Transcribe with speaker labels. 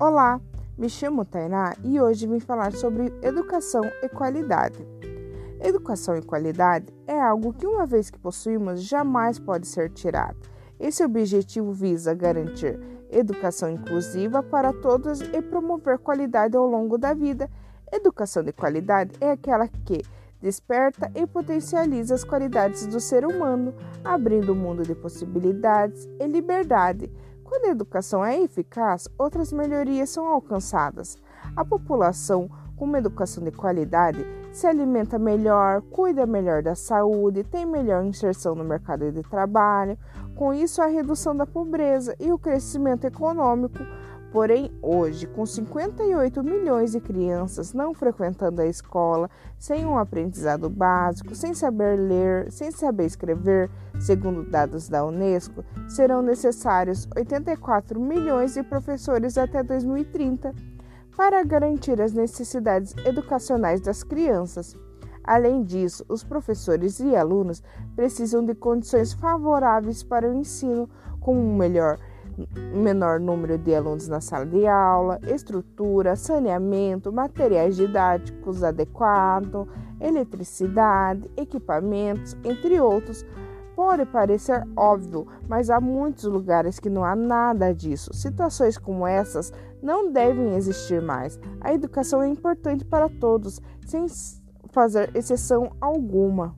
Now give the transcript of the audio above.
Speaker 1: Olá, me chamo Tainá e hoje vim falar sobre educação e qualidade. Educação e qualidade é algo que, uma vez que possuímos, jamais pode ser tirado. Esse objetivo visa garantir educação inclusiva para todos e promover qualidade ao longo da vida. Educação de qualidade é aquela que desperta e potencializa as qualidades do ser humano, abrindo um mundo de possibilidades e liberdade quando a educação é eficaz, outras melhorias são alcançadas. A população com uma educação de qualidade se alimenta melhor, cuida melhor da saúde, tem melhor inserção no mercado de trabalho. Com isso, a redução da pobreza e o crescimento econômico Porém, hoje, com 58 milhões de crianças não frequentando a escola, sem um aprendizado básico, sem saber ler, sem saber escrever, segundo dados da Unesco, serão necessários 84 milhões de professores até 2030 para garantir as necessidades educacionais das crianças. Além disso, os professores e alunos precisam de condições favoráveis para o ensino, como um melhor menor número de alunos na sala de aula, estrutura, saneamento, materiais didáticos adequados, eletricidade, equipamentos, entre outros. Pode parecer óbvio, mas há muitos lugares que não há nada disso. Situações como essas não devem existir mais. A educação é importante para todos, sem fazer exceção alguma.